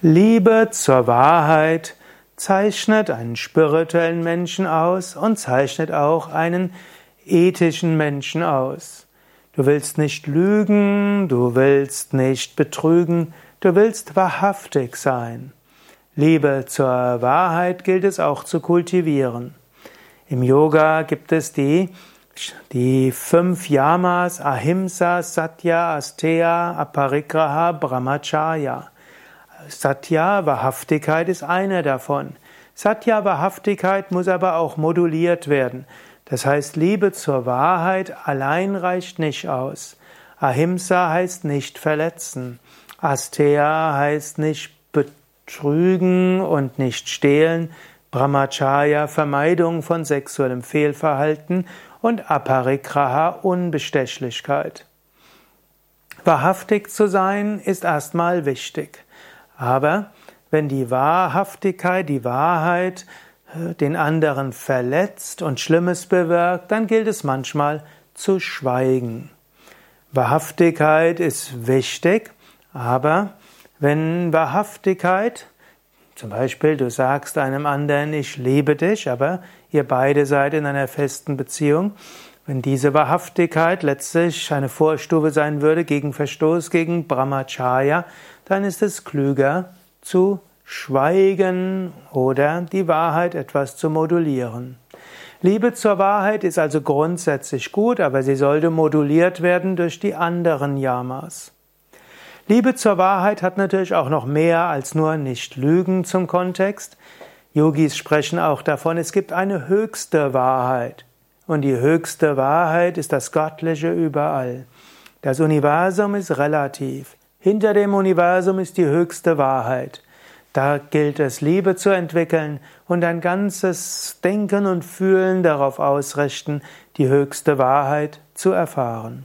Liebe zur Wahrheit zeichnet einen spirituellen Menschen aus und zeichnet auch einen ethischen Menschen aus. Du willst nicht lügen, du willst nicht betrügen, du willst wahrhaftig sein. Liebe zur Wahrheit gilt es auch zu kultivieren. Im Yoga gibt es die, die fünf Yamas Ahimsa, Satya, Asteya, Aparigraha, Brahmacharya. Satya, Wahrhaftigkeit ist eine davon. Satya, Wahrhaftigkeit muss aber auch moduliert werden. Das heißt, Liebe zur Wahrheit allein reicht nicht aus. Ahimsa heißt nicht verletzen. Asteya heißt nicht betrügen und nicht stehlen. Brahmacharya Vermeidung von sexuellem Fehlverhalten und Aparigraha Unbestechlichkeit. Wahrhaftig zu sein ist erstmal wichtig. Aber wenn die Wahrhaftigkeit, die Wahrheit äh, den anderen verletzt und Schlimmes bewirkt, dann gilt es manchmal zu schweigen. Wahrhaftigkeit ist wichtig, aber wenn Wahrhaftigkeit, zum Beispiel du sagst einem anderen, ich liebe dich, aber ihr beide seid in einer festen Beziehung, wenn diese Wahrhaftigkeit letztlich eine Vorstufe sein würde gegen Verstoß gegen Brahmacharya, dann ist es klüger zu schweigen oder die Wahrheit etwas zu modulieren. Liebe zur Wahrheit ist also grundsätzlich gut, aber sie sollte moduliert werden durch die anderen Yamas. Liebe zur Wahrheit hat natürlich auch noch mehr als nur nicht lügen zum Kontext. Yogis sprechen auch davon, es gibt eine höchste Wahrheit. Und die höchste Wahrheit ist das Göttliche überall. Das Universum ist relativ. Hinter dem Universum ist die höchste Wahrheit. Da gilt es, Liebe zu entwickeln und ein ganzes Denken und Fühlen darauf ausrichten, die höchste Wahrheit zu erfahren.